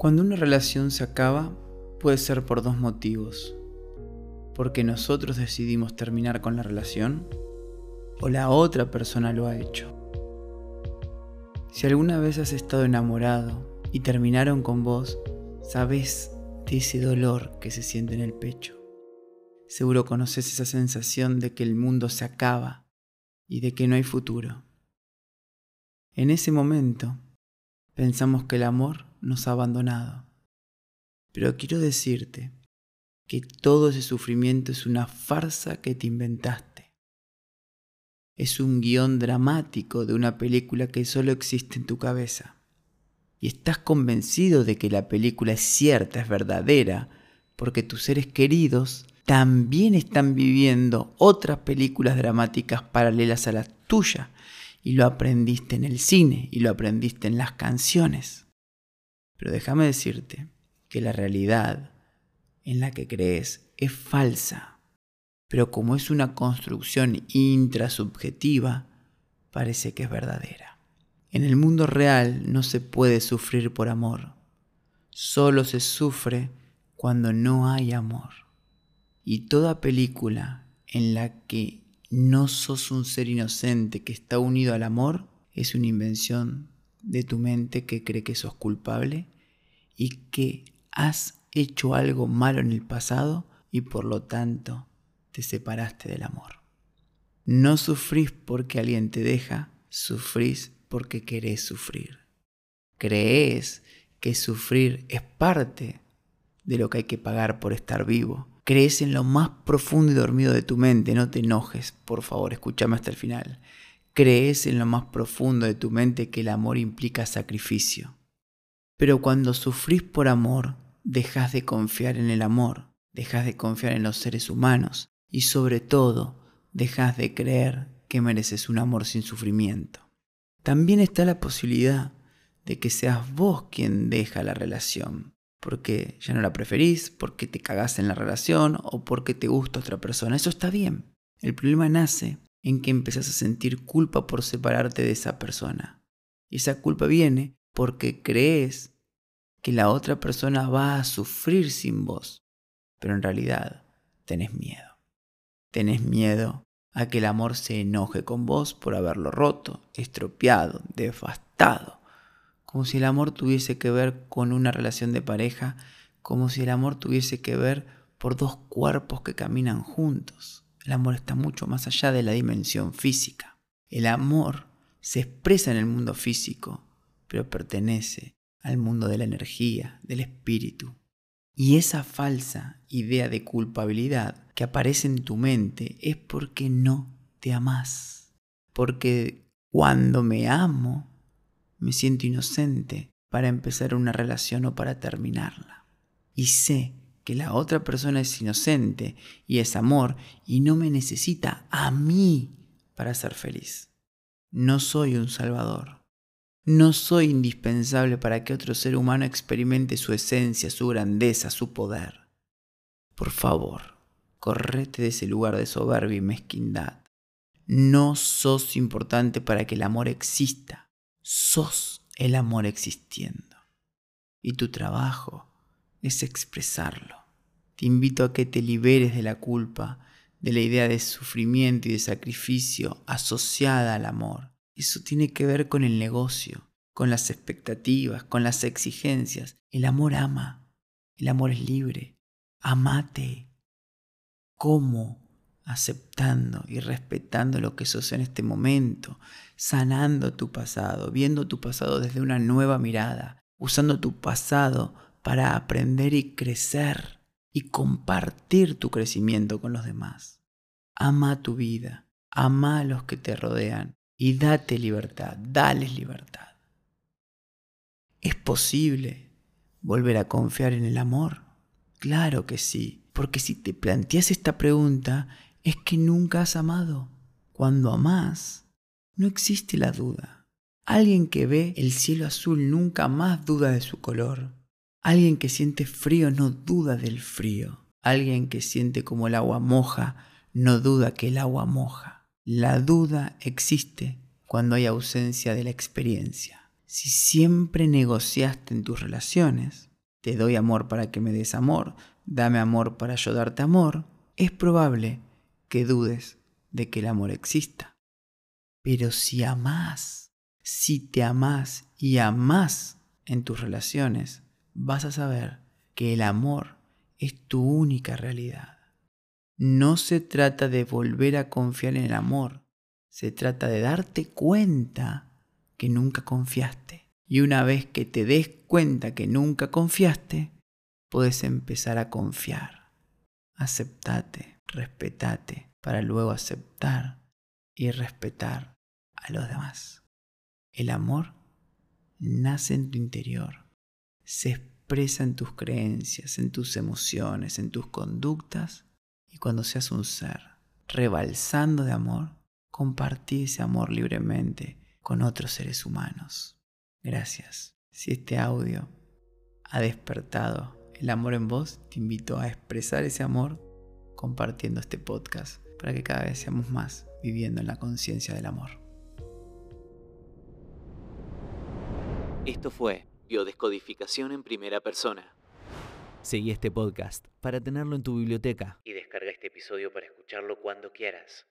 Cuando una relación se acaba, puede ser por dos motivos. Porque nosotros decidimos terminar con la relación o la otra persona lo ha hecho. Si alguna vez has estado enamorado y terminaron con vos, sabes de ese dolor que se siente en el pecho. Seguro conoces esa sensación de que el mundo se acaba y de que no hay futuro. En ese momento pensamos que el amor nos ha abandonado. Pero quiero decirte que todo ese sufrimiento es una farsa que te inventaste. Es un guion dramático de una película que solo existe en tu cabeza. Y estás convencido de que la película es cierta, es verdadera, porque tus seres queridos también están viviendo otras películas dramáticas paralelas a la tuya. Y lo aprendiste en el cine y lo aprendiste en las canciones. Pero déjame decirte que la realidad en la que crees es falsa. Pero como es una construcción intrasubjetiva, parece que es verdadera. En el mundo real no se puede sufrir por amor. Solo se sufre cuando no hay amor. Y toda película en la que no sos un ser inocente que está unido al amor es una invención de tu mente que cree que sos culpable y que has hecho algo malo en el pasado y por lo tanto te separaste del amor. No sufrís porque alguien te deja, sufrís porque querés sufrir. Crees que sufrir es parte de lo que hay que pagar por estar vivo crees en lo más profundo y dormido de tu mente, no te enojes, por favor, escúchame hasta el final. Crees en lo más profundo de tu mente que el amor implica sacrificio. Pero cuando sufrís por amor, dejas de confiar en el amor, dejas de confiar en los seres humanos y sobre todo, dejas de creer que mereces un amor sin sufrimiento. También está la posibilidad de que seas vos quien deja la relación, porque ya no la preferís, porque te cagás en la relación o porque te gusta otra persona. Eso está bien. El problema nace en que empezás a sentir culpa por separarte de esa persona. Y esa culpa viene porque crees que la otra persona va a sufrir sin vos. Pero en realidad tenés miedo. Tenés miedo a que el amor se enoje con vos por haberlo roto, estropeado, devastado como si el amor tuviese que ver con una relación de pareja, como si el amor tuviese que ver por dos cuerpos que caminan juntos. El amor está mucho más allá de la dimensión física. El amor se expresa en el mundo físico, pero pertenece al mundo de la energía, del espíritu. Y esa falsa idea de culpabilidad que aparece en tu mente es porque no te amas. Porque cuando me amo, me siento inocente para empezar una relación o para terminarla. Y sé que la otra persona es inocente y es amor y no me necesita a mí para ser feliz. No soy un salvador. No soy indispensable para que otro ser humano experimente su esencia, su grandeza, su poder. Por favor, correte de ese lugar de soberbia y mezquindad. No sos importante para que el amor exista sos el amor existiendo. Y tu trabajo es expresarlo. Te invito a que te liberes de la culpa, de la idea de sufrimiento y de sacrificio asociada al amor. Eso tiene que ver con el negocio, con las expectativas, con las exigencias. El amor ama, el amor es libre. Amate. ¿Cómo? aceptando y respetando lo que sos en este momento, sanando tu pasado, viendo tu pasado desde una nueva mirada, usando tu pasado para aprender y crecer y compartir tu crecimiento con los demás. Ama tu vida, ama a los que te rodean y date libertad, dales libertad. ¿Es posible volver a confiar en el amor? Claro que sí, porque si te planteas esta pregunta es que nunca has amado. Cuando amás, no existe la duda. Alguien que ve el cielo azul nunca más duda de su color. Alguien que siente frío no duda del frío. Alguien que siente como el agua moja no duda que el agua moja. La duda existe cuando hay ausencia de la experiencia. Si siempre negociaste en tus relaciones, te doy amor para que me des amor, dame amor para yo darte amor, es probable que dudes de que el amor exista. Pero si amás, si te amás y amás en tus relaciones, vas a saber que el amor es tu única realidad. No se trata de volver a confiar en el amor, se trata de darte cuenta que nunca confiaste. Y una vez que te des cuenta que nunca confiaste, puedes empezar a confiar. Aceptate, respetate, para luego aceptar y respetar a los demás. El amor nace en tu interior, se expresa en tus creencias, en tus emociones, en tus conductas y cuando seas un ser rebalsando de amor, compartí ese amor libremente con otros seres humanos. Gracias. Si este audio ha despertado el amor en vos, te invito a expresar ese amor compartiendo este podcast para que cada vez seamos más viviendo en la conciencia del amor. Esto fue Biodescodificación en primera persona. Seguí este podcast para tenerlo en tu biblioteca y descarga este episodio para escucharlo cuando quieras.